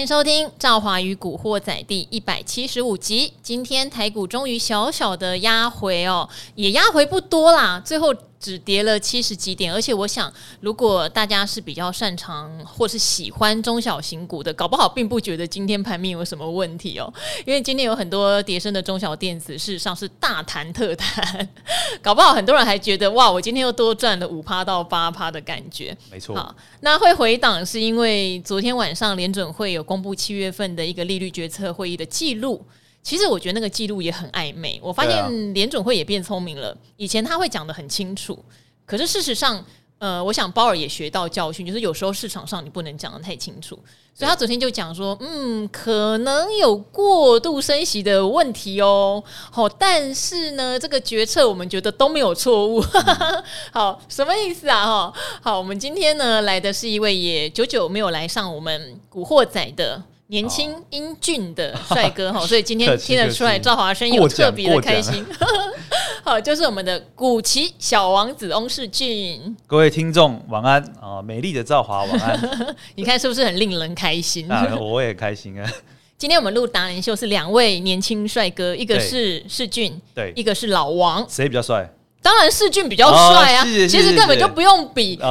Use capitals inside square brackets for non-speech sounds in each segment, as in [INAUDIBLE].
欢迎收听《赵华与古惑仔》第一百七十五集。今天台股终于小小的压回哦，也压回不多啦，最后。只跌了七十几点，而且我想，如果大家是比较擅长或是喜欢中小型股的，搞不好并不觉得今天盘面有什么问题哦。因为今天有很多跌升的中小电子，事实上是大谈特谈，[LAUGHS] 搞不好很多人还觉得哇，我今天又多赚了五趴到八趴的感觉。没错，好，那会回档是因为昨天晚上联准会有公布七月份的一个利率决策会议的记录。其实我觉得那个记录也很暧昧。我发现联准会也变聪明了。以前他会讲的很清楚，可是事实上，呃，我想鲍尔也学到教训，就是有时候市场上你不能讲的太清楚。所以他昨天就讲说，嗯，可能有过度升息的问题哦。好，但是呢，这个决策我们觉得都没有错误。嗯、[LAUGHS] 好，什么意思啊？哈，好，我们今天呢来的是一位也久久没有来上我们古惑仔的。年轻英俊的帅哥 [LAUGHS] 哈，所以今天听得出来赵华声音有特别的开心。[LAUGHS] 好，就是我们的古奇小王子翁世俊。各位听众晚安啊，美丽的赵华晚安。[LAUGHS] 你看是不是很令人开心？啊，我也开心啊。今天我们录达人秀是两位年轻帅哥，一个是世俊，对，一个是老王，谁比较帅？当然世俊比较帅啊，其实根本就不用比 [LAUGHS]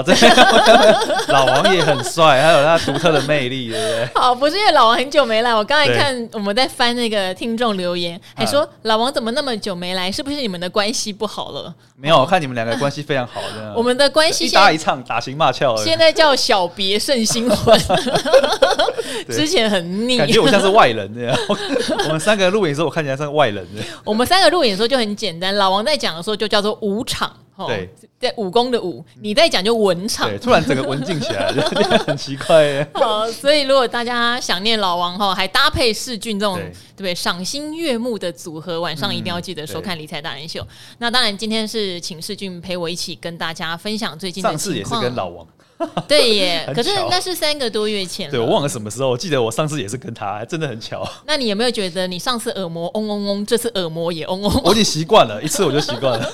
老王也很帅，还有他独特的魅力，对不对？[LAUGHS] 好，不是因为老王很久没来，我刚才看我们在翻那个听众留言，还说老王怎么那么久没来？是不是你们的关系不好了？没有，我看你们两个关系非常好的。我们的关系一搭一唱，打情骂俏，现在叫小别胜新婚。[LAUGHS] 之前很腻，感觉我像是外人这样。我们三个录影的时候，我看起来像外人。我们三个录影的时候就很简单，老王在讲的时候就叫做。武场，对，在武功的武，你在讲就文场，对，突然整个文静起来，[LAUGHS] 就很奇怪耶。好，所以如果大家想念老王哈，还搭配世俊这种对不对赏心悦目的组合，晚上一定要记得收看理财达人秀。那当然，今天是请世俊陪我一起跟大家分享最近的情况。上次也是跟老王。[LAUGHS] 对耶，可是那是三个多月前。对，我忘了什么时候，我记得我上次也是跟他，真的很巧。那你有没有觉得你上次耳膜嗡嗡嗡，这次耳膜也嗡嗡嗡？我已经习惯了，一次我就习惯了。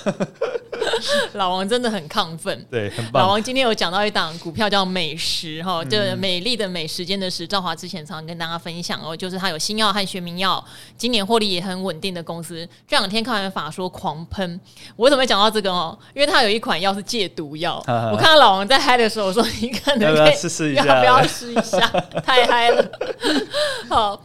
[LAUGHS] 老王真的很亢奋，对，很棒。老王今天有讲到一档股票叫美食哈，就美丽的美时间的时，赵华之前常常跟大家分享哦，就是他有新药和学名药，今年获利也很稳定的公司。这两天看完法说狂喷，我怎么会讲到这个哦？因为他有一款药是戒毒药，[LAUGHS] 我看到老王在嗨的时候，我说你可能不 [LAUGHS] 能试试一下？要不要试一下？太嗨了。好，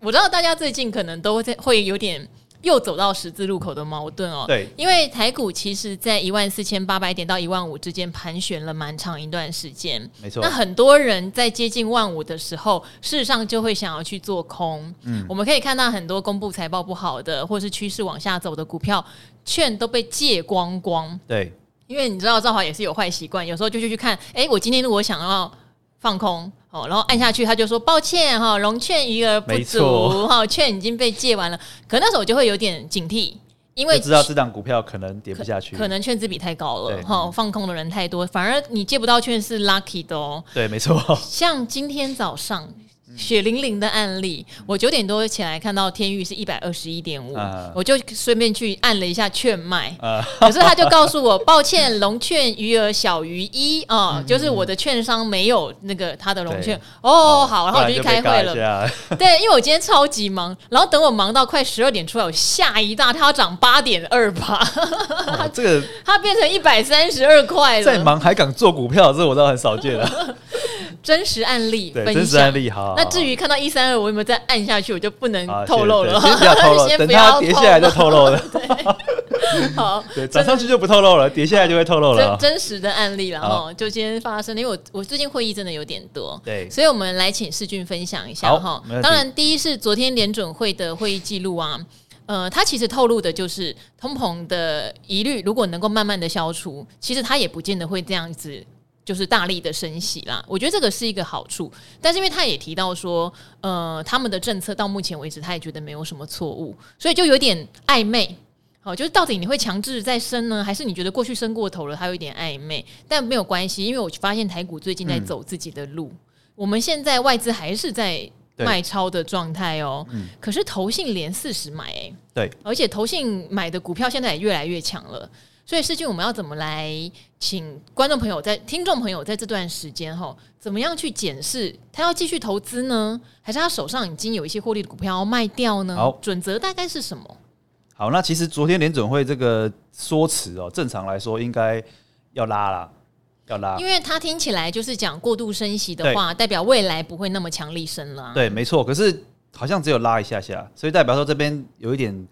我知道大家最近可能都会会有点。又走到十字路口的矛盾哦，对，因为台股其实在一万四千八百点到一万五之间盘旋了蛮长一段时间，没错。那很多人在接近万五的时候，事实上就会想要去做空。嗯，我们可以看到很多公布财报不好的，或是趋势往下走的股票，券都被借光光。对，因为你知道赵华也是有坏习惯，有时候就去去看，哎，我今天如果想要放空。哦，然后按下去，他就说抱歉哈，融券余额不足哈，券已经被借完了。可那时候我就会有点警惕，因为知道这档股票可能跌不下去，可，可能券资比太高了哈，放空的人太多，反而你借不到券是 lucky 的哦。对，没错。像今天早上。血淋淋的案例，我九点多起来看到天域是一百二十一点五，我就顺便去按了一下券卖，呃、[LAUGHS] 可是他就告诉我，抱歉，龙券余额小于一啊，嗯、就是我的券商没有那个他的龙券。对哦，好，然后我就去开会了。[LAUGHS] 对，因为我今天超级忙，然后等我忙到快十二点出来，我吓一大跳，要涨八点二八，这个 [LAUGHS] 它变成一百三十二块了。再忙还敢做股票，这我倒很少见了。真实案例分享，真实案例好。那至于看到一三二，我有没有再按下去，我就不能透露了。先不要透露，[LAUGHS] 等它跌下来就透露了。[LAUGHS] 好，[LAUGHS] 对，涨上去就不透露了，跌下来就会透露了。真实的案例，了哈就今天发生，因为我我最近会议真的有点多，对，所以我们来请世俊分享一下哈。当然，第一是昨天联准会的会议记录啊，呃，他其实透露的就是通膨的疑虑，如果能够慢慢的消除，其实他也不见得会这样子。就是大力的升息啦，我觉得这个是一个好处，但是因为他也提到说，呃，他们的政策到目前为止，他也觉得没有什么错误，所以就有点暧昧。好，就是到底你会强制再升呢，还是你觉得过去升过头了，它有一点暧昧？但没有关系，因为我发现台股最近在走自己的路，嗯、我们现在外资还是在卖超的状态哦，嗯、可是投信连四十买、欸，对，而且投信买的股票现在也越来越强了。所以世俊，我们要怎么来请观众朋友在听众朋友在这段时间哈，怎么样去检视他要继续投资呢，还是他手上已经有一些获利的股票要卖掉呢？好，准则大概是什么？好，那其实昨天联准会这个说辞哦，正常来说应该要拉啦。要拉，因为他听起来就是讲过度升息的话，代表未来不会那么强力升了。对，没错。可是好像只有拉一下下，所以代表说这边有一点，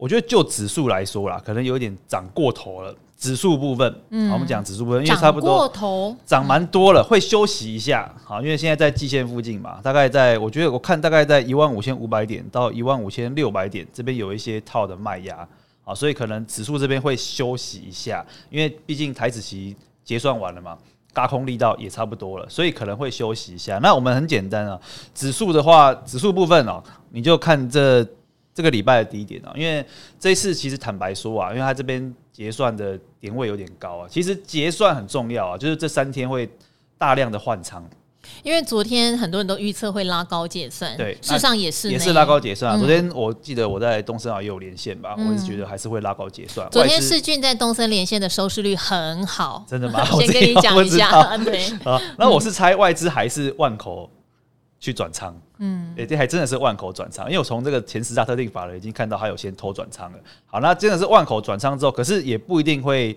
我觉得就指数来说啦，可能有一点涨过头了。指数部分，嗯，好，我们讲指数部分，因为差不多涨过头，涨蛮多了，会休息一下。好，因为现在在季线附近嘛，大概在，我觉得我看大概在一万五千五百点到一万五千六百点这边有一些套的卖压，好，所以可能指数这边会休息一下，因为毕竟台子期。结算完了嘛，轧空力道也差不多了，所以可能会休息一下。那我们很简单啊，指数的话，指数部分哦，你就看这这个礼拜的低点啊，因为这一次其实坦白说啊，因为它这边结算的点位有点高啊，其实结算很重要啊，就是这三天会大量的换仓。因为昨天很多人都预测会拉高结算，对，事实上也是也是拉高结算啊。昨天我记得我在东森啊也有连线吧，我一直觉得还是会拉高结算。昨天世俊在东森连线的收视率很好，真的吗？[LAUGHS] 先跟你讲一下，对 [LAUGHS] 啊。那我是猜外资还是万口去转仓，嗯，哎，这还真的是万口转仓，因为我从这个前十大特定法人已经看到它有先偷转仓了。好，那真的是万口转仓之后，可是也不一定会。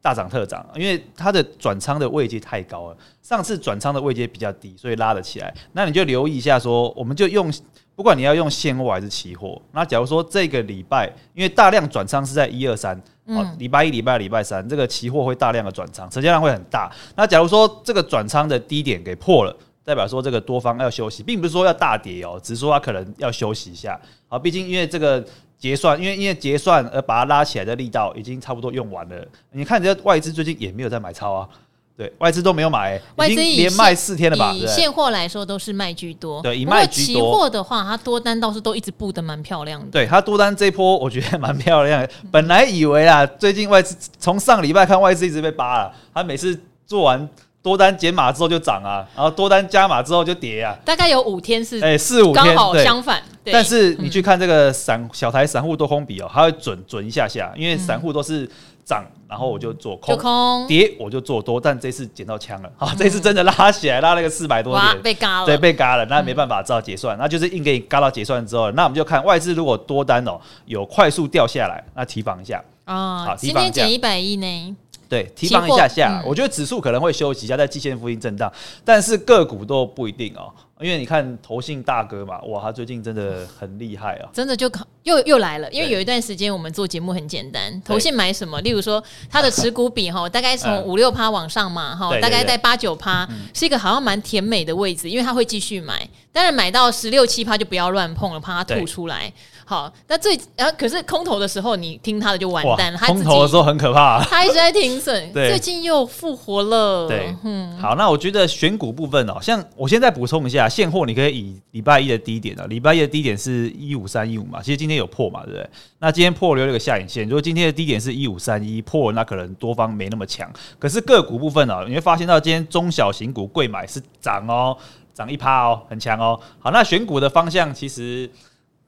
大涨特涨，因为它的转仓的位阶太高了。上次转仓的位阶比较低，所以拉了起来。那你就留意一下，说我们就用，不管你要用现货还是期货。那假如说这个礼拜，因为大量转仓是在一二三，哦，礼拜一、礼拜二、礼拜三，这个期货会大量的转仓，成交量会很大。那假如说这个转仓的低点给破了，代表说这个多方要休息，并不是说要大跌哦，只是说它可能要休息一下。好，毕竟因为这个。结算，因为因为结算而把它拉起来的力道已经差不多用完了。你看，这外资最近也没有在买超啊，对外资都没有买、欸，外资连卖四天了吧？以现货来说都是卖居多，对，以卖居多。期货的话，它多单倒是都一直布的蛮漂亮的。对，它多单这一波我觉得蛮漂亮的。本来以为啊，最近外资从上礼拜看外资一直被扒了，它每次做完。多单减码之后就涨啊，然后多单加码之后就跌啊。大概有五天是哎四五天刚好相反。但是你去看这个散小台散户多空比哦，它会准准一下下，因为散户都是涨，然后我就做空，空跌我就做多。但这次捡到枪了，好，[LAUGHS] 这次真的拉起来，拉了个四百多点，被嘎了，对，被嘎了，那没办法，只好结算，那就是硬给你嘎到结算之后，那我们就看外资如果多单哦有快速掉下来，那提防一下啊。好，今天减一百亿呢。对，提防一下下，我觉得指数可能会休息一下，在季线附近震荡，但是个股都不一定哦，因为你看投信大哥嘛，哇，他最近真的很厉害啊，真的就又又来了，因为有一段时间我们做节目很简单，投信买什么，例如说他的持股比哈，大概从五六趴往上嘛，哈，大概在八九趴，是一个好像蛮甜美的位置，因为他会继续买，当然买到十六七趴就不要乱碰了，怕他吐出来。好，那最然后可是空头的时候，你听他的就完蛋了。空头的时候很可怕，啊，他一直在停损，[LAUGHS] 最近又复活了。对，嗯，好，那我觉得选股部分哦，像我现在补充一下，现货你可以以礼拜一的低点啊，礼拜一的低点是一五三一五嘛，其实今天有破嘛，对不对？那今天破留了一个下影线，如果今天的低点是一五三一破，那可能多方没那么强。可是个股部分哦，你会发现到今天中小型股贵买是涨哦，涨一趴哦，很强哦。好，那选股的方向其实。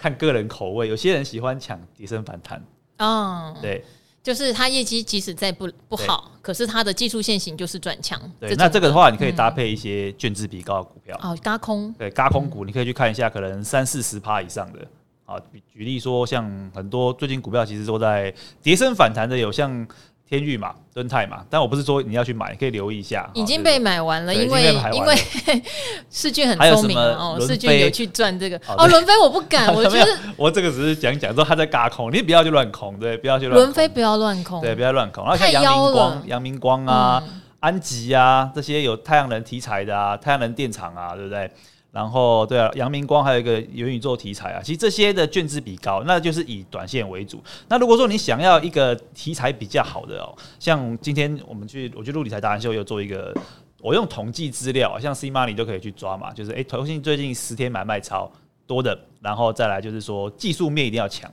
看个人口味，有些人喜欢抢跌升反弹。哦，对，就是它业绩即使再不不好，可是它的技术线型就是转强。对，那这个的话，你可以搭配一些卷资比高的股票。哦，嘎空。对，嘎空股你可以去看一下，可能三四十趴以上的。啊，举例说，像很多最近股票其实都在跌升反弹的，有像。天域嘛，敦泰嘛，但我不是说你要去买，可以留意一下。已经被买完了，因为因 [LAUGHS] 为世俊很聪明哦，世俊有去赚这个哦。轮飞我不敢，[LAUGHS] 我觉得我这个只是讲讲说他在尬空，你不要去乱空，对，不要去乱。轮飞不要乱空，对，不要乱空。然后像阳明光、阳明光啊、安吉啊这些有太阳能题材的啊，太阳能电厂啊，对不对？然后对啊，阳明光还有一个元宇宙题材啊，其实这些的券资比高，那就是以短线为主。那如果说你想要一个题材比较好的哦，像今天我们去，我去录理财达人秀又做一个，我用统计资料，像 C Money 都可以去抓嘛，就是诶，投信最近十天买卖超多的，然后再来就是说技术面一定要强，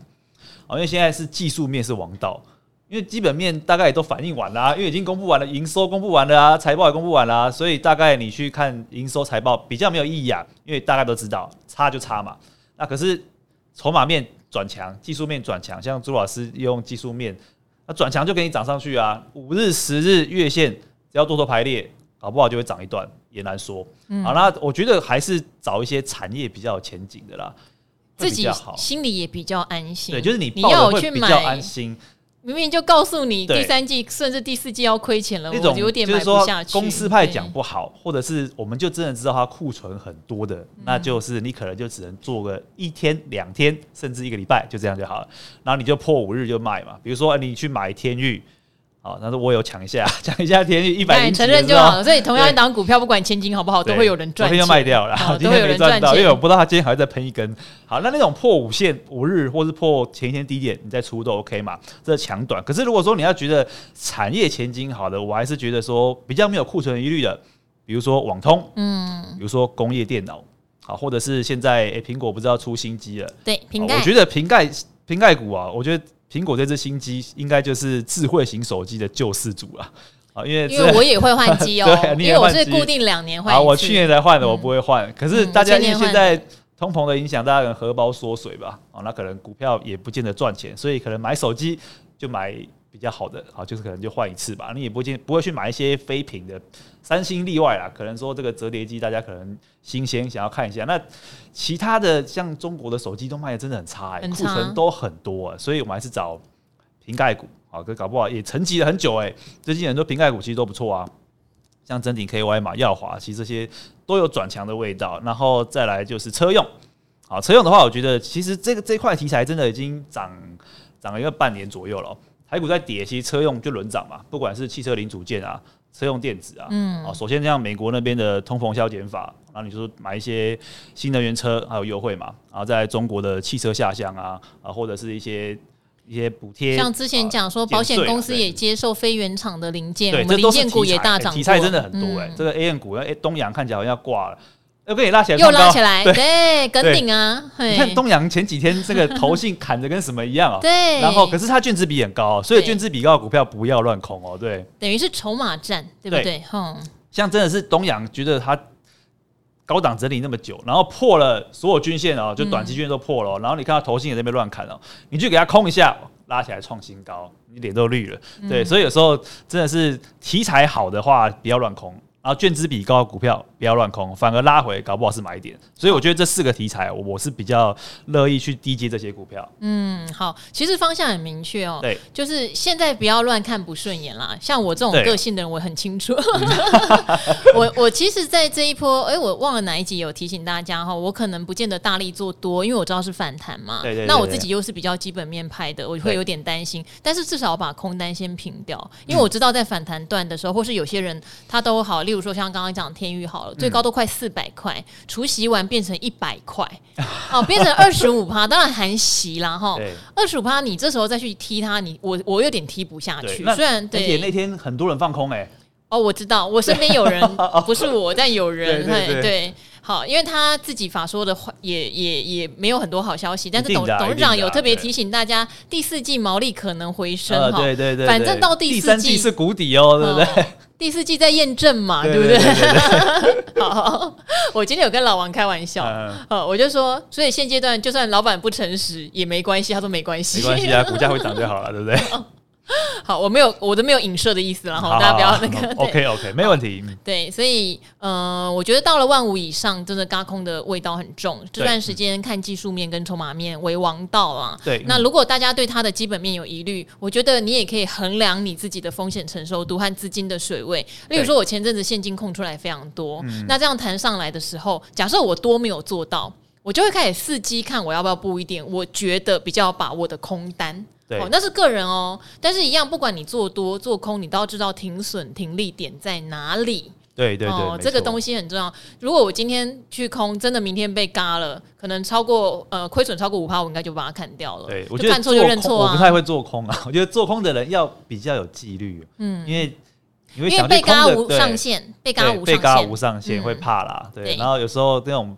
哦，因为现在是技术面是王道。因为基本面大概也都反映完了啊，因为已经公布完了，营收公布完了啊，财报也公布完了啊，所以大概你去看营收财报比较没有意义啊，因为大家都知道差就差嘛。那可是筹码面转强，技术面转强，像朱老师用技术面那转强就给你涨上去啊，五日、十日、月线只要多头排列，搞不好就会涨一段，也难说。嗯、好，那我觉得还是找一些产业比较有前景的啦，自己心里也比较安心。对，就是你抱会比较安心。明明就告诉你第三季甚至第四季要亏钱了，那种我有点买不下去。公司派讲不好，或者是我们就真的知道它库存很多的，那就是你可能就只能做个一天、两天，甚至一个礼拜，就这样就好了。然后你就破五日就卖嘛，比如说你去买天钰。好，那我有抢一下，[LAUGHS] 抢一下天钰一百零承认就好了。所以同样一档股票，不管前景好不好，都会有人赚。昨天就卖掉了，[LAUGHS] 今天没赚到，因为我不知道他今天还会再喷一根。好，那那种破五线五日，或是破前一天低点，你再出都 OK 嘛？这是强短。可是如果说你要觉得产业前景好的，我还是觉得说比较没有库存疑虑的，比如说网通，嗯，比如说工业电脑，好，或者是现在诶苹果不知道出新机了，对，瓶盖，我觉得瓶盖瓶盖股啊，我觉得。苹果这只新机应该就是智慧型手机的救世主了啊！因为因为我也会换机哦，[LAUGHS] 因为我是固定两年换。啊，我去年才换的，我不会换。可是大家因为现在通膨的影响，大家可能荷包缩水吧？啊，那可能股票也不见得赚钱，所以可能买手机就买比较好的，啊，就是可能就换一次吧。你也不见不会去买一些非品的。三星例外啦，可能说这个折叠机大家可能新鲜，想要看一下。那其他的像中国的手机都卖的真的很差，欸，库存都很多，啊，所以我们还是找瓶盖股啊，可搞不好也沉寂了很久哎，欸。最近很多瓶盖股其实都不错啊，像真鼎 KY 嘛、耀华，其实这些都有转强的味道。然后再来就是车用，好，车用的话，我觉得其实这个这块题材真的已经涨涨了一个半年左右了。台股在跌，其实车用就轮涨嘛，不管是汽车零组件啊。车用电子啊，嗯，啊，首先像美国那边的通膨消减法，然后你说买一些新能源车还有优惠嘛，然后在中国的汽车下乡啊，啊，或者是一些一些补贴，像之前讲说保险公司也接受非原厂的零件，对，我们零件股也大涨，题材真的很多哎，这个 AM 股哎，东阳看起来好像要挂了。又给你拉起来，又拉起来，对，跟顶啊！你看东阳前几天这个投信砍的跟什么一样哦，[LAUGHS] 对。然后可是它卷资比很高，所以卷资比高的股票不要乱空哦，对。等于是筹码战，对不对？哼。像真的是东阳觉得它高档整理那么久，然后破了所有均线哦，就短期均线都破了，然后你看到投信也在那边乱砍哦，你去给它空一下，拉起来创新高，你脸都绿了，对。所以有时候真的是题材好的话，不要乱空。然后券资比高的股票不要乱空，反而拉回，搞不好是买点。所以我觉得这四个题材，我是比较乐意去低接这些股票。嗯，好，其实方向很明确哦。对，就是现在不要乱看不顺眼啦。像我这种个性的人，我很清楚。[LAUGHS] 我我其实，在这一波，哎，我忘了哪一集有提醒大家哈，我可能不见得大力做多，因为我知道是反弹嘛。对对，对，对。那我自己又是比较基本面派的，我会有点担心。但是至少我把空单先平掉，因为我知道在反弹段的时候，或是有些人他都好，例如说像刚刚讲天域好了，最高都快四百块，除息完变成一百块，[LAUGHS] 哦，变成二十五趴，当然含息啦哈。二十五趴，你这时候再去踢它，你我我有点踢不下去。虽然对，而且那天很多人放空哎、欸。哦，我知道，我身边有人，[LAUGHS] 不是我，但有人对，好，因为他自己法说的话也也也没有很多好消息，但是董董事长有特别提醒大家，第四季毛利可能回升哈，对对对，反正到第四季是谷底哦，对不对？第四季在验证嘛，对不对？[LAUGHS] 好，我今天有跟老王开玩笑，呃，我就说，所以现阶段就算老板不诚实也没关系，他说没关系，没关系啊，股价会涨就好了，对不对？[LAUGHS] [LAUGHS] [LAUGHS] 好，我没有，我都没有影射的意思了哈，大家不要那个。OK OK，没问题。对，所以呃，我觉得到了万五以上，真的轧空的味道很重。这段时间看技术面跟筹码面为王道啊。对。那如果大家对它的基本面有疑虑，我觉得你也可以衡量你自己的风险承受度和资金的水位。例如说，我前阵子现金空出来非常多，那这样谈上来的时候，假设我多没有做到，我就会开始伺机看我要不要布一点，我觉得比较把握的空单。对哦，那是个人哦，但是一样，不管你做多做空，你都要知道停损停利点在哪里。对对对，哦，这个东西很重要。如果我今天去空，真的明天被嘎了，可能超过呃亏损超过五趴，我应该就把它砍掉了。对，我觉得看错就认错啊。我不太会做空啊，我觉得做空的人要比较有纪律，嗯，因为因为被嘎无上限，被嘎无被嘎无上限会怕啦。对，然后有时候那种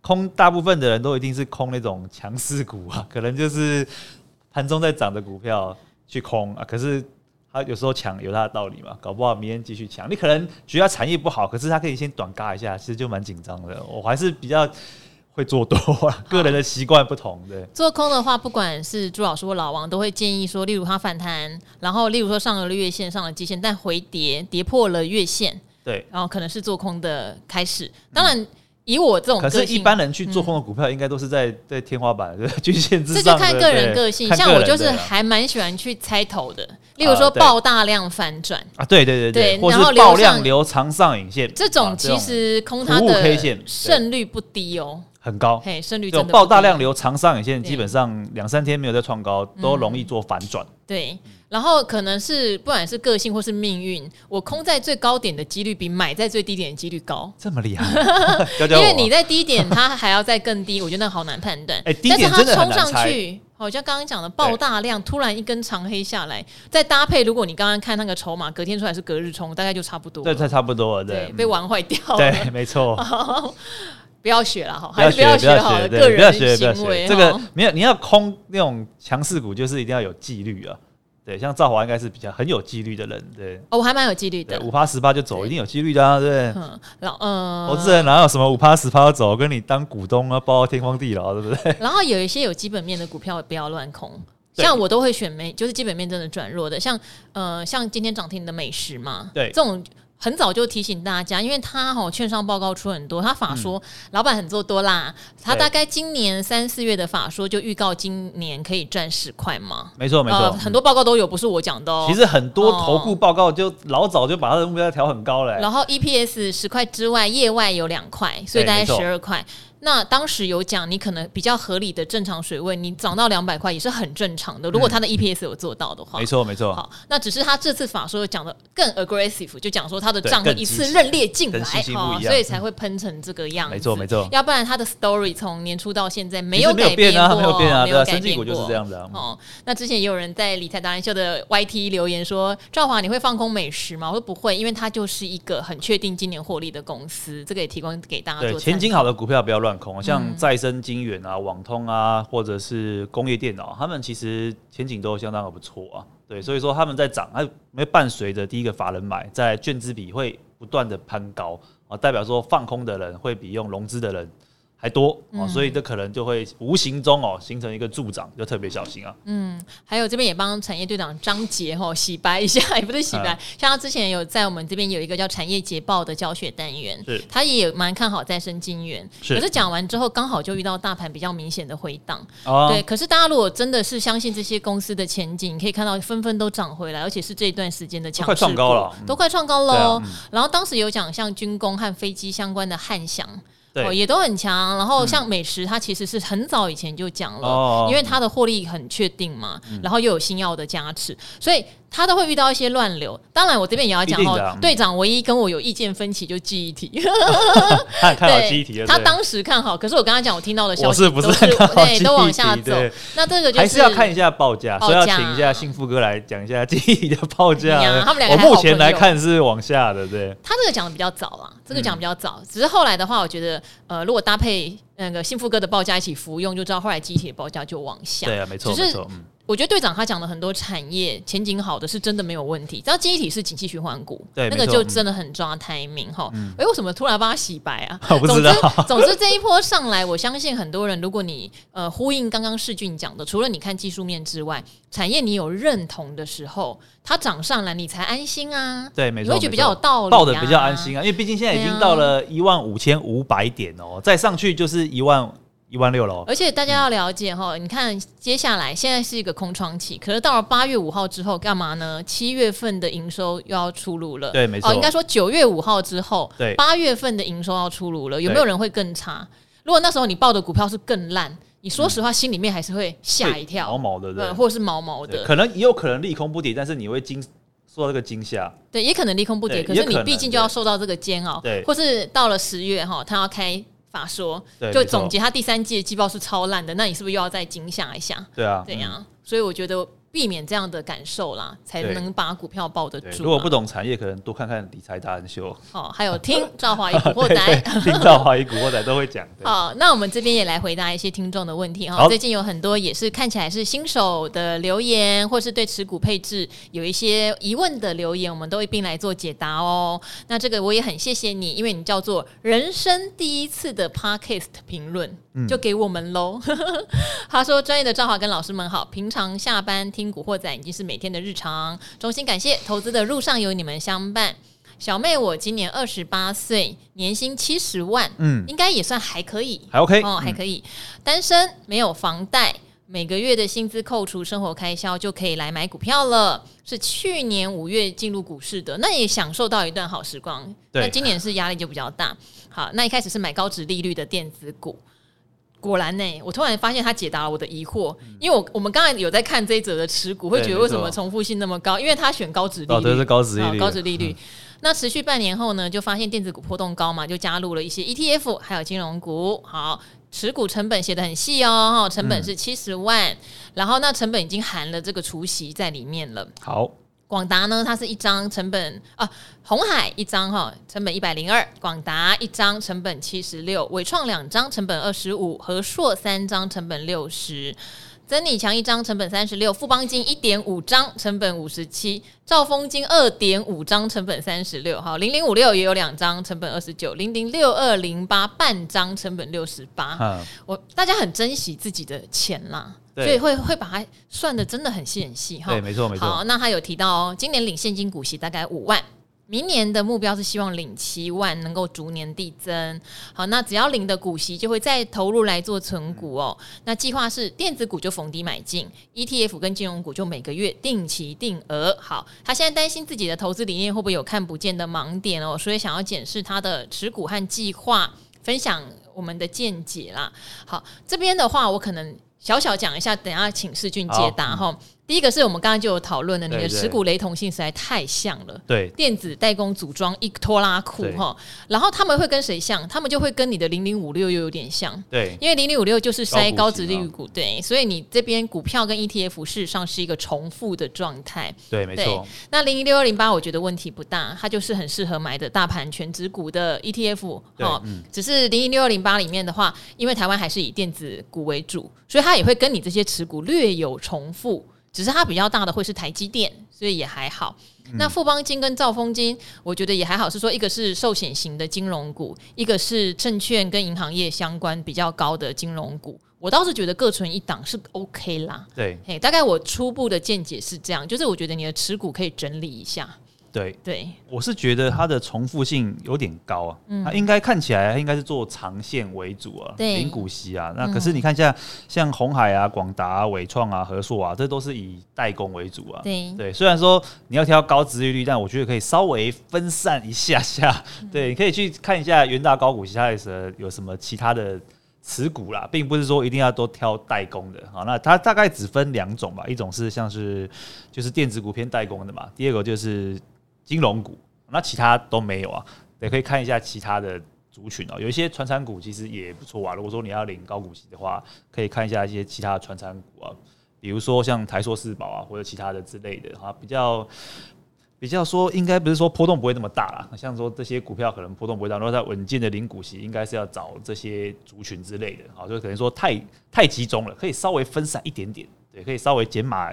空，大部分的人都一定是空那种强势股啊，可能就是。盘中在涨的股票去空啊，可是他有时候抢有他的道理嘛，搞不好明天继续抢。你可能觉得他产业不好，可是他可以先短嘎一下，其实就蛮紧张的。我还是比较会做多啊，[LAUGHS] 个人的习惯不同。对，做空的话，不管是朱老师或老王，都会建议说，例如它反弹，然后例如说上了月线、上了季线，但回跌跌破了月线，对，然后可能是做空的开始。当然。嗯以我这种，可是一般人去做空的股票，应该都是在 [LAUGHS] 在天花板、[LAUGHS] 均线之上。这就看个人个性，像我就是还蛮喜欢去猜头的。例如说爆大量反转啊，对对对对，然后爆量留长上影线，这种其实空它的胜率不低哦，很高。嘿，胜率真的爆大量留长上影线，基本上两三天没有再创高，都容易做反转。对。然后可能是不管是个性或是命运，我空在最高点的几率比买在最低点的几率高。这么厉害？[LAUGHS] 因为你在低点，它还要再更低，我觉得那好难判断。哎，低点真的难猜。但是它冲上去，好像刚刚讲的爆大量，突然一根长黑下来，再搭配，如果你刚刚看那个筹码，隔天出来是隔日冲，大概就差不多。对，差不多了。对，被玩坏掉了。对，没错。[LAUGHS] 不要学了哈，还是不要学好了。个人行为，这个没有，你要空那种强势股，就是一定要有纪律啊。对，像赵华应该是比较很有纪律的人，对。哦，我还蛮有纪律的，五趴十趴就走，一定有纪律的啊，对。嗯，然后嗯，投资人哪有什么五趴十趴走，跟你当股东啊，包天荒地老，对不对？[LAUGHS] 然后有一些有基本面的股票不要乱空，像我都会选没，就是基本面真的转弱的，像呃，像今天涨停的美食嘛，对，这种。很早就提醒大家，因为他哈券商报告出很多，他法说、嗯、老板很做多啦，他大概今年三四月的法说就预告今年可以赚十块嘛，没错没错、呃，很多报告都有，不是我讲的哦。其实很多投顾报告就老早就把他的目标调很高了、欸，然后 EPS 十块之外，业外有两块，所以大概十二块。那当时有讲，你可能比较合理的正常水位，你涨到两百块也是很正常的。如果他的 EPS 有做到的话，没错没错。好，那只是他这次法说讲的更 aggressive，就讲说他的账会一次认列进来，所以才会喷成这个样子。没错没错，要不然他的 story 从年初到现在没有改变过，没有变啊，没有改变过，就是这样的。哦，那之前也有人在理财达人秀的 YT 留言说，赵华你会放空美食吗？我说不会，因为它就是一个很确定今年获利的公司，这个也提供给大家做。前景好的股票不要乱空，像。再生晶圆啊，网通啊，或者是工业电脑，他们其实前景都相当的不错啊。对，所以说他们在涨，它没伴随着第一个法人买，在券资比会不断的攀高啊，代表说放空的人会比用融资的人还多哦，所以这可能就会无形中哦形成一个助长，就特别小心啊。嗯，还有这边也帮产业队长张杰哈洗白一下，[LAUGHS] 也不是洗白，嗯、像他之前有在我们这边有一个叫产业捷报的教学单元，是。他也蛮看好再生金源，是。可是讲完之后刚好就遇到大盘比较明显的回档，哦、对，可是大家如果真的是相信这些公司的前景，可以看到纷纷都涨回来，而且是这一段时间的强势，都快创高了，都快创高了哦。嗯、然后当时有讲像军工和飞机相关的汉翔。也都很强。然后像美食，它其实是很早以前就讲了，嗯、因为它的获利很确定嘛，嗯、然后又有新药的加持，所以。他都会遇到一些乱流，当然我这边也要讲哦。队长唯一跟我有意见分歧就记忆体，[LAUGHS] 他看好记忆体，他当时看好，可是我跟他讲，我听到的消息不是对，都往下走。那这个就是还是要看一下报价，所以要请一下幸福哥来讲一下记忆体的报价。他们两个我目前来看是往下的，对。他这个讲的比较早啦，这个讲比较早，只是后来的话，我觉得呃，如果搭配那个幸福哥的报价一起服用，就知道后来记忆体的报价就往下。对啊，没错，没错，嗯。我觉得队长他讲的很多产业前景好的是真的没有问题，只要记忆体是景气循环股，对，那个就真的很抓 timing 哈。哎，为什么突然帮他洗白啊？[LAUGHS] 我不知道。[LAUGHS] 总之这一波上来，我相信很多人，如果你呃呼应刚刚世俊讲的，除了你看技术面之外，产业你有认同的时候，它涨上来你才安心啊。对，没错，你会觉得比较有道理，抱的比较安心啊，因为毕竟现在已经到了一万五千五百点哦，再上去就是一万。一万六了，而且大家要了解哈，嗯、你看接下来现在是一个空窗期，可是到了八月五号之后干嘛呢？七月份的营收又要出炉了，对，没错。哦，应该说九月五号之后，对，八月份的营收要出炉了，有没有人会更差？如果那时候你报的股票是更烂，你说实话心里面还是会吓一跳，毛毛的，对，或者是毛毛的，可能也有可能利空不跌，但是你会惊受到这个惊吓，对，也可能利空不跌，可是你毕竟就要受到这个煎熬，对，或是到了十月哈，他要开。法说就总结，他第三季的季报是超烂的，那你是不是又要再惊吓一下？对啊，对呀，所以我觉得。避免这样的感受啦，才能把股票抱得住。如果不懂产业，可能多看看理财达人秀。好、[LAUGHS] 哦，还有听赵华一古惑仔，听赵华一古惑仔都会讲。[LAUGHS] 好，那我们这边也来回答一些听众的问题哈。好最近有很多也是看起来是新手的留言，或是对持股配置有一些疑问的留言，我们都一并来做解答哦。那这个我也很谢谢你，因为你叫做人生第一次的 Podcast 评论。就给我们喽。嗯、[LAUGHS] 他说：“专业的赵华跟老师们好，平常下班听古惑仔已经是每天的日常，衷心感谢投资的路上有你们相伴。”小妹，我今年二十八岁，年薪七十万，嗯，应该也算还可以，还 OK 哦，还可以。嗯、单身，没有房贷，每个月的薪资扣除生活开销就可以来买股票了。是去年五月进入股市的，那也享受到一段好时光。对，那今年是压力就比较大。好，那一开始是买高值利率的电子股，果然呢，我突然发现他解答了我的疑惑。嗯、因为我我们刚才有在看这一则的持股，会觉得为什么重复性那么高？因为他选高值利率，哦，对，是高值利率，高值利率。嗯那持续半年后呢，就发现电子股波动高嘛，就加入了一些 ETF，还有金融股。好，持股成本写的很细哦，成本是七十万，嗯、然后那成本已经含了这个除息在里面了。好，广达呢，它是一张成本啊，红海一张哈，成本一百零二，广达一张成本七十六，伟创两张成本二十五，和硕三张成本六十。增你强一张成本三十六，富邦金一点五张成本五十七，兆丰金二点五张成本三十六，好，零零五六也有两张成本二十九，零零六二零八半张成本六十八，我大家很珍惜自己的钱啦，对所以会会把它算的真的很细很细哈，对，没错没错。好，那他有提到哦，今年领现金股息大概五万。明年的目标是希望领七万，能够逐年递增。好，那只要领的股息就会再投入来做存股哦。那计划是电子股就逢低买进，ETF 跟金融股就每个月定期定额。好，他现在担心自己的投资理念会不会有看不见的盲点哦，所以想要检视他的持股和计划，分享我们的见解啦。好，这边的话我可能小小讲一下，等下请世俊解答哈。第一个是我们刚刚就有讨论的，你的持股雷同性实在太像了。对，电子代工组装一拖拉库哈，然后他们会跟谁像？他们就会跟你的零零五六又有点像。对，因为零零五六就是筛高值利率股，对，所以你这边股票跟 ETF 事实上是一个重复的状态。对，没错。那零零六二零八我觉得问题不大，它就是很适合买的大盘全值股的 ETF 哈。嗯。只是零零六二零八里面的话，因为台湾还是以电子股为主，所以它也会跟你这些持股略有重复。只是它比较大的会是台积电，所以也还好。嗯、那富邦金跟兆丰金，我觉得也还好。是说一个是寿险型的金融股，一个是证券跟银行业相关比较高的金融股。我倒是觉得各存一档是 OK 啦。对，嘿，大概我初步的见解是这样，就是我觉得你的持股可以整理一下。对对，我是觉得它的重复性有点高啊，嗯、它应该看起来它应该是做长线为主啊，领股息啊。那可是你看一下，像红海啊、广达啊、纬创啊、和硕啊，这都是以代工为主啊。对对，虽然说你要挑高值利率，但我觉得可以稍微分散一下下。嗯、对，你可以去看一下元大高股息它的有什么其他的持股啦，并不是说一定要都挑代工的。好，那它大概只分两种吧，一种是像是就是电子股偏代工的嘛，第二个就是。金融股，那其他都没有啊，也可以看一下其他的族群哦。有一些传产股其实也不错啊。如果说你要领高股息的话，可以看一下一些其他的传产股啊，比如说像台硕四宝啊，或者其他的之类的哈。比较比较说，应该不是说波动不会那么大啦。像说这些股票可能波动不会大，如果在稳健的领股息，应该是要找这些族群之类的。好，就可能说太太集中了，可以稍微分散一点点，对，可以稍微减码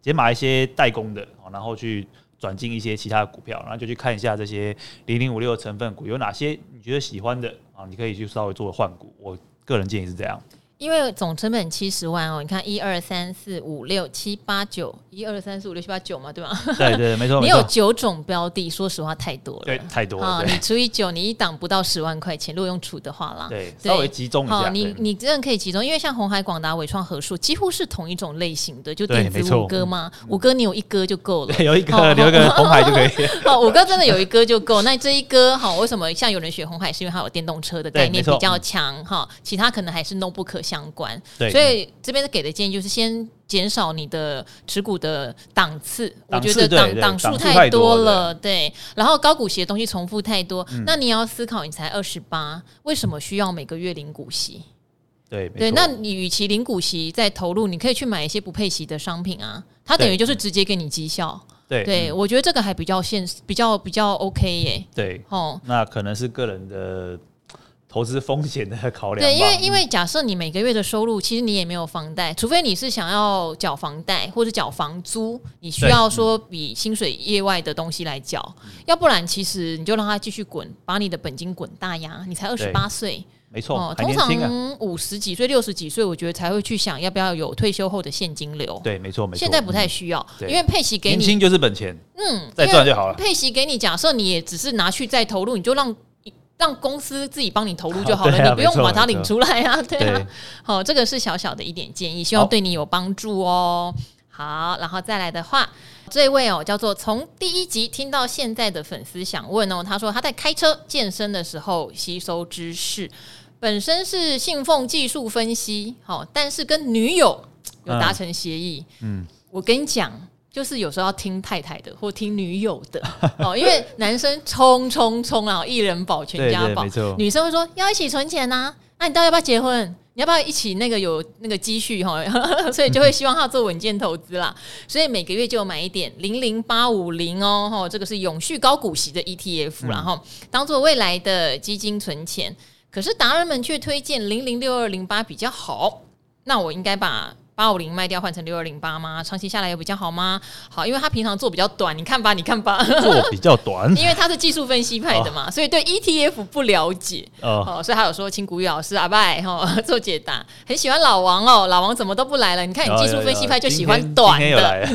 减码一些代工的，然后去。转进一些其他的股票，然后就去看一下这些零零五六成分股有哪些你觉得喜欢的啊，你可以去稍微做换股。我个人建议是这样。因为总成本七十万哦，你看一二三四五六七八九，一二三四五六七八九嘛，对吧？对对，[LAUGHS] 没错。你有九种标的，说实话太多了，对，太多了。啊，你除以九，你一档不到十万块钱，如果用除的话啦，对，稍微集中一下。好，你你真的可以集中，因为像红海、广达、伟创、和硕，几乎是同一种类型的，就电子五哥嘛，五哥你有一哥就够了，[LAUGHS] 有一哥留个 [LAUGHS] 红海就可以。哦，五哥真的有一哥就够。那这一哥好，为什么像有人选红海，是因为它有电动车的概念比较强哈，其他可能还是 notebook 相关。对。所以这边给的建议就是先减少你的持股的档次，我觉得档档数太多了，对。然后高股息的东西重复太多，那你要思考，你才二十八，为什么需要每个月领股息？对对，那你与其领股息再投入，你可以去买一些不配息的商品啊，它等于就是直接给你绩效。对对，我觉得这个还比较现实，比较比较 OK 耶。对，哦，那可能是个人的。投资风险的考量。对，因为因为假设你每个月的收入，其实你也没有房贷，除非你是想要缴房贷或者缴房租，你需要说比薪水业外的东西来缴，要不然其实你就让它继续滚，把你的本金滚大呀。你才二十八岁。没错，哦，通常五十几岁、六十几岁，我觉得才会去想要不要有退休后的现金流。对，没错，没错。现在不太需要，因为配息给你，年轻就是本钱。嗯，再赚就好了。配息给你，假设你也只是拿去再投入，你就让让公司自己帮你投入就好了，你不用把它领出来啊。[LAUGHS] 对啊，好，这个是小小的一点建议，希望对你有帮助哦。好，然后再来的话，这一位哦，叫做从第一集听到现在的粉丝想问哦，他说他在开车、健身的时候吸收知识。本身是信奉技术分析，好，但是跟女友有达成协议。嗯，我跟你讲，就是有时候要听太太的，或听女友的 [LAUGHS] 哦，因为男生冲冲冲啊，一人保全家保，女生会说要一起存钱呐、啊，那、啊、你到底要不要结婚？你要不要一起那个有那个积蓄哈？[LAUGHS] 所以就会希望他做稳健投资啦，所以每个月就买一点零零八五零哦，哈，这个是永续高股息的 ETF，然后当做未来的基金存钱。可是达人们却推荐零零六二零八比较好，那我应该把八五零卖掉换成六二零八吗？长期下来有比较好吗？好，因为他平常做比较短，你看吧，你看吧，做比较短，[LAUGHS] 因为他是技术分析派的嘛，哦、所以对 ETF 不了解哦，哦，所以他有说请古雨老师阿拜哈做解答，很喜欢老王哦，老王怎么都不来了？你看你技术分析派就喜欢短的，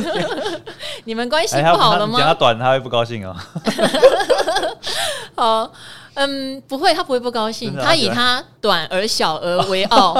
[LAUGHS] 你们关系不好了吗？讲他短他会不高兴哦。[LAUGHS] 好。嗯，不会，他不会不高兴。他以他短而小而为傲。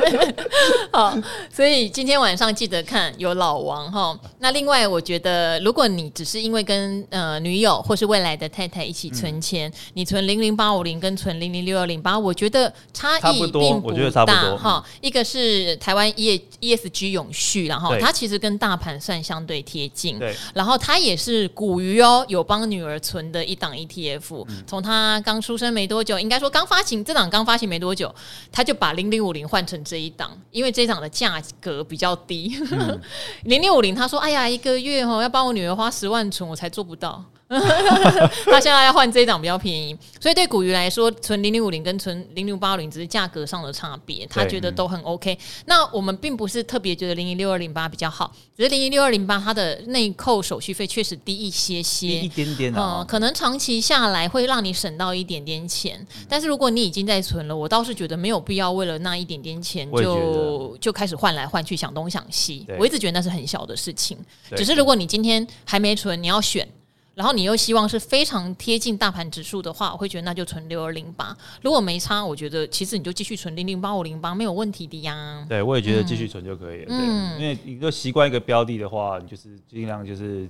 [LAUGHS] 好，所以今天晚上记得看有老王哈。那另外，我觉得如果你只是因为跟呃女友或是未来的太太一起存钱，嗯、你存零零八五零跟存零零六幺零八，我觉得差异并不大哈。一个是台湾 E E S G 永续，然后它其实跟大盘算相对贴近。对，然后它也是古鱼哦，有帮女儿存的一档 E T F。嗯从他刚出生没多久，应该说刚发行这档刚发行没多久，他就把零零五零换成这一档，因为这一档的价格比较低。[LAUGHS] 零零五零，他说：“哎呀，一个月哦要帮我女儿花十万存，我才做不到。” [LAUGHS] 他现在要换这一档比较便宜，所以对古鱼来说，存零零五零跟存零零八零只是价格上的差别，他觉得都很 OK。那我们并不是特别觉得零零六二零八比较好，只是零零六二零八它的内扣手续费确实低一些些，一点点啊、嗯，可能长期下来会让你省到一点点钱。但是如果你已经在存了，我倒是觉得没有必要为了那一点点钱就就开始换来换去想东想西。我一直觉得那是很小的事情，只是如果你今天还没存，你要选。然后你又希望是非常贴近大盘指数的话，我会觉得那就存六二零八。如果没差，我觉得其实你就继续存零零八五零八没有问题的呀。对，我也觉得继续存就可以了。嗯，对，因为你就习惯一个标的的话，你就是尽量就是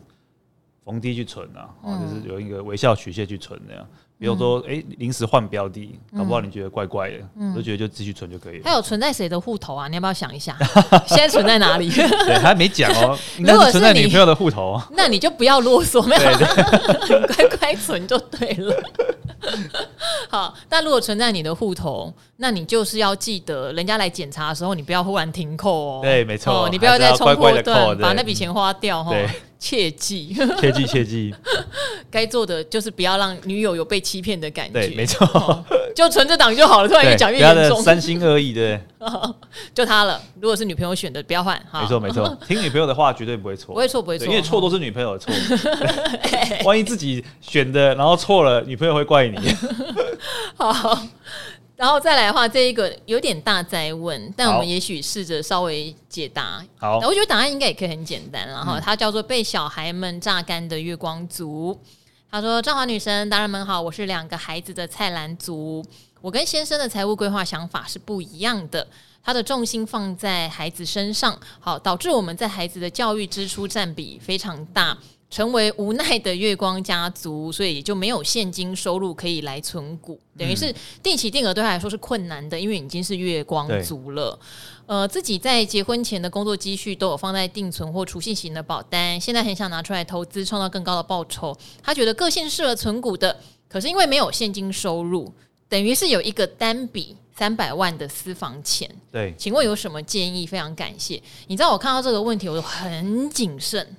逢低去存啊，嗯、就是有一个微笑曲线去存那样。比如说，哎、欸，临时换标的，搞不好你觉得怪怪的，嗯、我就觉得就继续存就可以了。它有存在谁的户头啊？你要不要想一下？[LAUGHS] 现在存在哪里？对，还没讲哦。[LAUGHS] 如果是存在女朋友的户头，那你就不要啰嗦，没有，乖乖存就对了。[LAUGHS] 好，但如果存在你的户头，那你就是要记得，人家来检查的时候，你不要忽然停扣哦。对，没错，你不要再冲破段，把那笔钱花掉哈。切记，切记，切记。该做的就是不要让女友有被欺骗的感觉。对，没错，就存着档就好了。突然越讲越严重，三心二意，对，[LAUGHS] 就他了。如果是女朋友选的，不要换。没错，没错，[LAUGHS] 听女朋友的话绝对不会错，不会错，不会错，因为错都是女朋友的错。[LAUGHS] 万一自己选的然后错了，女朋友会怪你。好。然后再来的话，这一个有点大灾问，但我们也许试着稍微解答。好，我觉得答案应该也可以很简单。然后它叫做被小孩们榨干的月光族。他说：“赵华女神，大人们好，我是两个孩子的蔡兰族。我跟先生的财务规划想法是不一样的，他的重心放在孩子身上，好，导致我们在孩子的教育支出占比非常大。”成为无奈的月光家族，所以也就没有现金收入可以来存股，等于是定期定额对他来说是困难的，因为已经是月光族了。呃，自己在结婚前的工作积蓄都有放在定存或储蓄型的保单，现在很想拿出来投资，创造更高的报酬。他觉得个性适合存股的，可是因为没有现金收入，等于是有一个单笔三百万的私房钱。对，请问有什么建议？非常感谢。你知道我看到这个问题，我就很谨慎。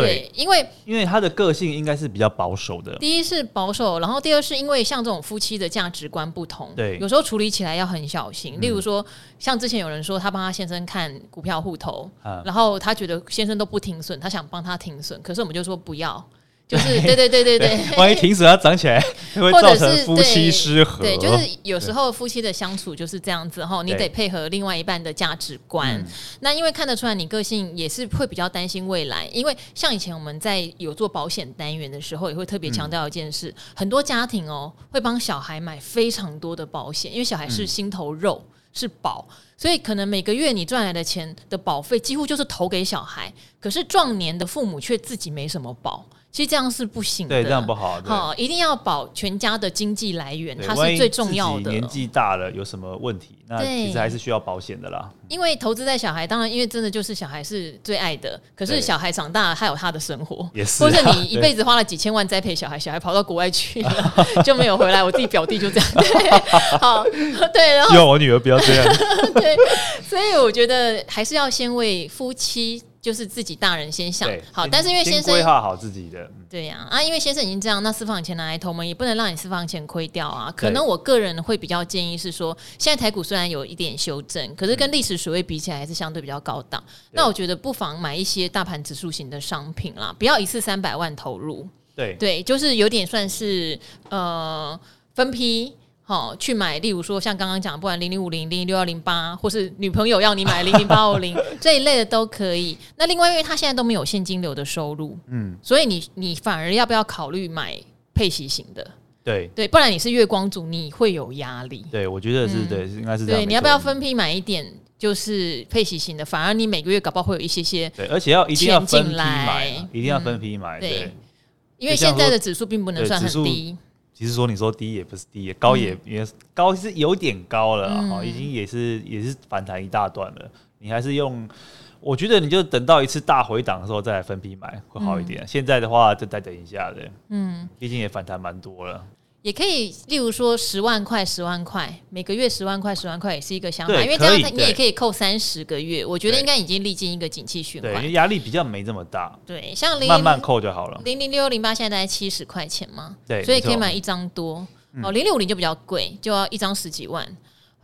对，因为因为他的个性应该是比较保守的。第一是保守，然后第二是因为像这种夫妻的价值观不同，对，有时候处理起来要很小心。例如说，嗯、像之前有人说他帮他先生看股票户头，嗯、然后他觉得先生都不停损，他想帮他停损，可是我们就说不要。就是对对对对对，万一停止它涨起来，[LAUGHS] 会造成夫妻失和。对，就是有时候夫妻的相处就是这样子哈，你得配合另外一半的价值观。那因为看得出来你个性也是会比较担心未来，因为像以前我们在有做保险单元的时候，也会特别强调一件事：很多家庭哦会帮小孩买非常多的保险，因为小孩是心头肉，是宝，所以可能每个月你赚来的钱的保费几乎就是投给小孩，可是壮年的父母却自己没什么保。其实这样是不行的，对，这样不好。好，一定要保全家的经济来源，它是最重要的。年纪大了有什么问题，那其实还是需要保险的啦。因为投资在小孩，当然，因为真的就是小孩是最爱的。可是小孩长大了，他有他的生活，也是。或者你一辈子花了几千万栽培小孩，小孩跑到国外去了，[LAUGHS] 就没有回来。我自己表弟就这样，[LAUGHS] 对，好，对，然后希望我女儿不要这样。[LAUGHS] 对，所以我觉得还是要先为夫妻。就是自己大人先想好，但是因为先生规划好自己的，对呀啊，因为先生已经这样，那私房钱拿来投嘛，也不能让你私房钱亏掉啊。可能我个人会比较建议是说，现在台股虽然有一点修正，可是跟历史水位比起来还是相对比较高档。那我觉得不妨买一些大盘指数型的商品啦，不要一次三百万投入。对对，就是有点算是呃分批。好，去买，例如说像刚刚讲，不管零零五零、零零六幺零八，或是女朋友要你买零零八五零 [LAUGHS] 这一类的都可以。那另外，因为他现在都没有现金流的收入，嗯，所以你你反而要不要考虑买配息型的？对对，不然你是月光族，你会有压力。对，我觉得是、嗯、对，应该是这样。对，你要不要分批买一点，就是配息型的？反而你每个月搞不好会有一些些，对，而且要一定要分批买，一定要分批买，对，对因为现在的指数并不能算很低。其实说你说低也不是低，高也也、嗯、高是有点高了哈，嗯、已经也是也是反弹一大段了。你还是用，我觉得你就等到一次大回档的时候再来分批买会好一点。嗯、现在的话就再等一下的，嗯，毕竟也反弹蛮多了。也可以，例如说十万块，十万块，每个月十万块，十万块也是一个想法，因为这样你也可以扣三十个月，我觉得应该已经历经一个景气循环，对，压力比较没这么大。对，像零慢慢扣就好了。零零六六零八现在大概七十块钱嘛，对，所以可以买一张多。哦，零六五零就比较贵，就要一张十几万。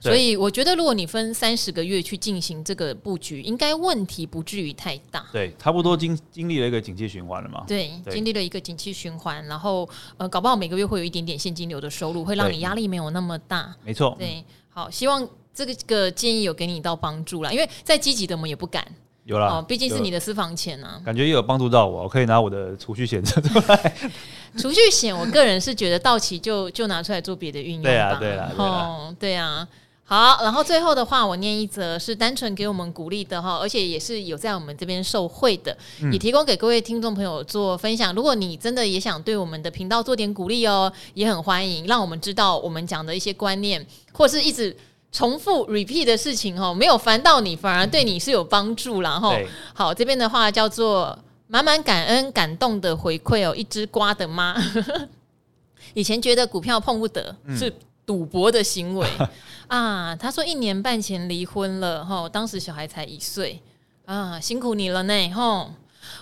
所以我觉得，如果你分三十个月去进行这个布局，应该问题不至于太大。对，差不多经经历了一个景气循环了嘛。对，对经历了一个景气循环，然后呃，搞不好每个月会有一点点现金流的收入，会让你压力没有那么大。没错。对，好，希望这个个建议有给你到帮助啦。因为再积极的我们也不敢。有啦，哦，毕竟是你的私房钱啊。感觉也有帮助到我，我可以拿我的储蓄险出来。储蓄险，我个人是觉得到期就就拿出来做别的运用吧。对啊，对啊，哦，对啊。好，然后最后的话，我念一则，是单纯给我们鼓励的哈，而且也是有在我们这边受惠的，也提供给各位听众朋友做分享。如果你真的也想对我们的频道做点鼓励哦，也很欢迎，让我们知道我们讲的一些观念，或是一直重复 repeat 的事情哈，没有烦到你，反而对你是有帮助然后。好，这边的话叫做满满感恩感动的回馈哦，一只瓜的妈，[LAUGHS] 以前觉得股票碰不得，是赌博的行为。[LAUGHS] 啊，他说一年半前离婚了，吼，当时小孩才一岁，啊，辛苦你了呢，吼，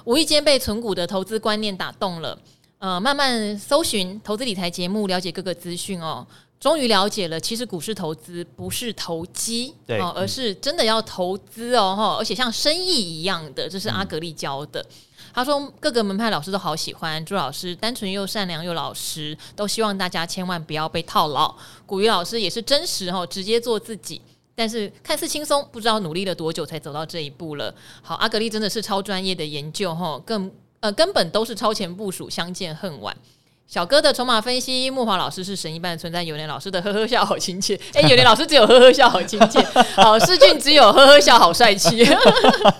无意间被存股的投资观念打动了，呃，慢慢搜寻投资理财节目，了解各个资讯哦，终于了解了，其实股市投资不是投机，对，而是真的要投资哦，吼，而且像生意一样的，这是阿格力教的。嗯他说：“各个门派老师都好喜欢朱老师，单纯又善良又老实，都希望大家千万不要被套牢。古雨老师也是真实哈，直接做自己，但是看似轻松，不知道努力了多久才走到这一步了。好，阿格丽真的是超专业的研究哈，更呃根本都是超前部署，相见恨晚。”小哥的筹码分析，木华老师是神一般的存在，有年老师的呵呵笑好亲切。哎、欸，有年老师只有呵呵笑好亲切，[LAUGHS] 好，世俊只有呵呵笑好帅气。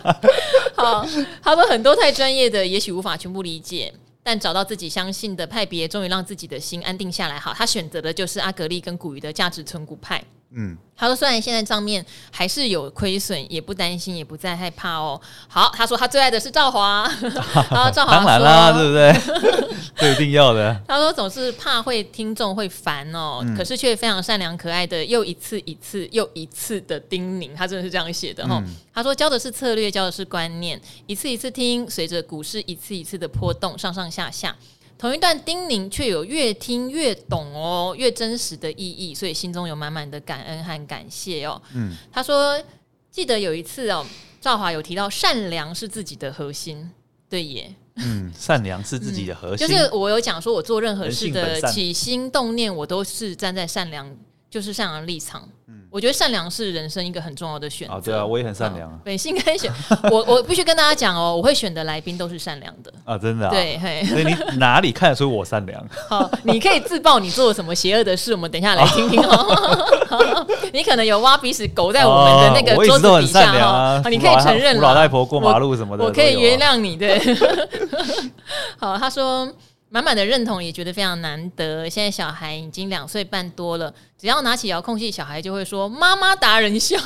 [LAUGHS] 好，他们很多太专业的，也许无法全部理解，但找到自己相信的派别，终于让自己的心安定下来。好，他选择的就是阿格力跟古鱼的价值存股派。嗯，他说虽然现在账面还是有亏损，也不担心，也不再害怕哦。好，他说他最爱的是赵华，[LAUGHS] 然后赵华当然啦，对不对？[LAUGHS] 这一定要的。他说总是怕会听众会烦哦，嗯、可是却非常善良可爱的，又一次一次又一次的叮咛，他真的是这样写的哈。嗯、他说教的是策略，教的是观念，一次一次听，随着股市一次一次的波动，上上下下。同一段叮咛，却有越听越懂哦，越真实的意义，所以心中有满满的感恩和感谢哦。嗯，他说记得有一次哦，赵华有提到善良是自己的核心，对耶。嗯，善良是自己的核心，嗯、就是我有讲说，我做任何事的起心动念，我都是站在善良，就是善良立场。嗯我觉得善良是人生一个很重要的选择。啊，对啊，我也很善良啊。本性该选，我我必须跟大家讲哦，我会选的来宾都是善良的啊，真的。啊对，所以你哪里看得出我善良？[LAUGHS] 好，你可以自曝你做了什么邪恶的事，我们等一下来听听哦。[LAUGHS] 你可能有挖鼻屎狗在我们的那个桌子底下哦，你可以承认。老太婆过马路什么的，我可以原谅你。对，[LAUGHS] 好，他说。满满的认同，也觉得非常难得。现在小孩已经两岁半多了，只要拿起遥控器，小孩就会说“妈妈达人秀”，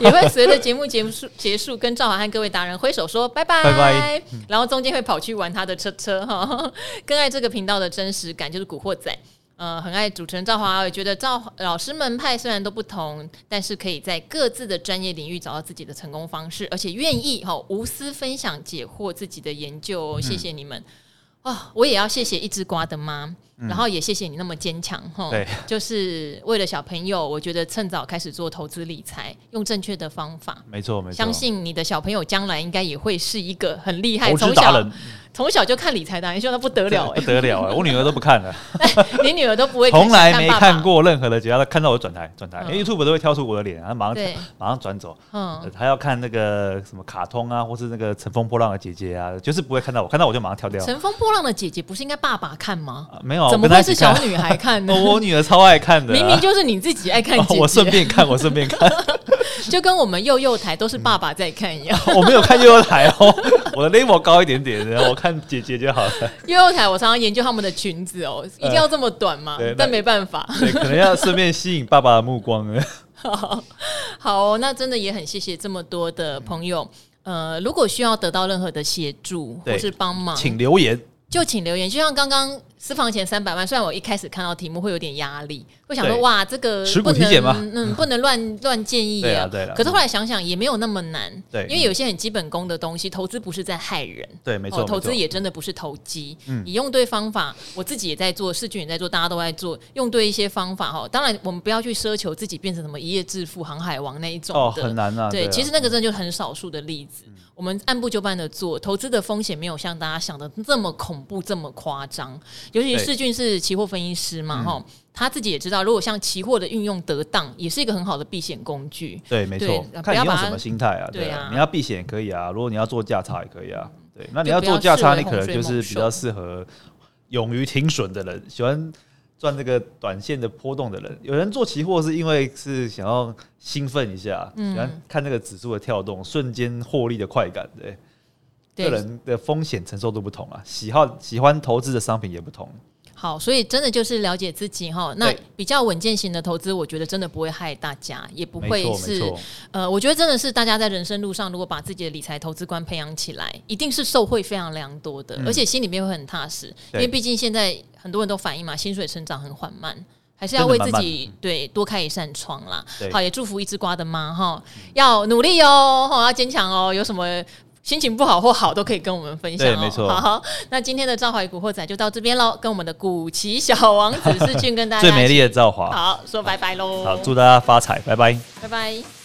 也会随着节目结束结束，跟赵华和各位达人挥手说“拜拜拜拜”，然后中间会跑去玩他的车车哈。更爱这个频道的真实感，就是古惑仔。呃，很爱主持人赵华，也觉得赵老师门派虽然都不同，但是可以在各自的专业领域找到自己的成功方式，而且愿意哈无私分享解惑自己的研究。谢谢你们。哦，我也要谢谢一枝瓜的妈，嗯、然后也谢谢你那么坚强，哈对，[LAUGHS] 就是为了小朋友，我觉得趁早开始做投资理财，用正确的方法，没错没错，相信你的小朋友将来应该也会是一个很厉害从小。从小就看理财达人秀，那不得了哎，不得了哎！我女儿都不看了，[LAUGHS] 你女儿都不会，[LAUGHS] 从来没看过任何的只要，她看到我转台转台，因为 YouTube 都会跳出我的脸，然后马上马上转走。嗯，她要看那个什么卡通啊，或是那个乘风破浪的姐姐啊，就是不会看到我，看到我就马上跳掉。乘风破浪的姐姐不是应该爸爸看吗？没有，怎么会是小女孩看呢？[LAUGHS] 我女儿超爱看的，明明就是你自己爱看姐姐，[LAUGHS] 我顺便看，我顺便看，[LAUGHS] 就跟我们幼幼台都是爸爸在看一样。我没有看幼幼台哦，我的 level 高一点点，我看姐姐就好了。幼幼台，我常常研究他们的裙子哦，一定要这么短吗？呃、但没办法，对，可能要顺便吸引爸爸的目光好，好、哦，那真的也很谢谢这么多的朋友。呃，如果需要得到任何的协助或是帮忙，请留言，就请留言。就像刚刚私房钱三百万，虽然我一开始看到题目会有点压力。会想说哇，这个不能嗯，不能 [LAUGHS] 乱乱建议啊。对，可是后来想想也没有那么难。对，因为有些很基本功的东西，投资不是在害人。对，没错。投资也真的不是投机。嗯。你用对方法，我自己也在做，世俊也在做，大家都在做，用对一些方法哈。当然，我们不要去奢求自己变成什么一夜致富、航海王那一种。哦，很难啊。对，其实那个真的就很少数的例子。我们按部就班的做，投资的风险没有像大家想的这么恐怖、这么夸张。尤其世俊是期货分析师嘛，哈。他自己也知道，如果像期货的运用得当，也是一个很好的避险工具。对，没错。看你用什么心态啊？对啊，你要避险也可以啊。如果你要做价差也可以啊。对，那你要做价差，你可能就是比较适合勇于停损的人，喜欢赚这个短线的波动的人。有人做期货是因为是想要兴奋一下，喜欢看那个指数的跳动，瞬间获利的快感。对，个人的风险承受度不同啊，喜好喜欢投资的商品也不同。好，所以真的就是了解自己哈。那比较稳健型的投资，我觉得真的不会害大家，也不会是呃，我觉得真的是大家在人生路上，如果把自己的理财投资观培养起来，一定是受惠非常良多的，嗯、而且心里面会很踏实。因为毕竟现在很多人都反映嘛，薪水成长很缓慢，还是要为自己对多开一扇窗啦。好，也祝福一枝瓜的妈哈，要努力哦，要坚强哦，有什么？心情不好或好都可以跟我们分享哦。对，没错。好，那今天的赵华与古惑仔就到这边喽，跟我们的古奇小王子是俊跟大家最美丽的赵华，好说拜拜喽。好，祝大家发财，拜拜，拜拜。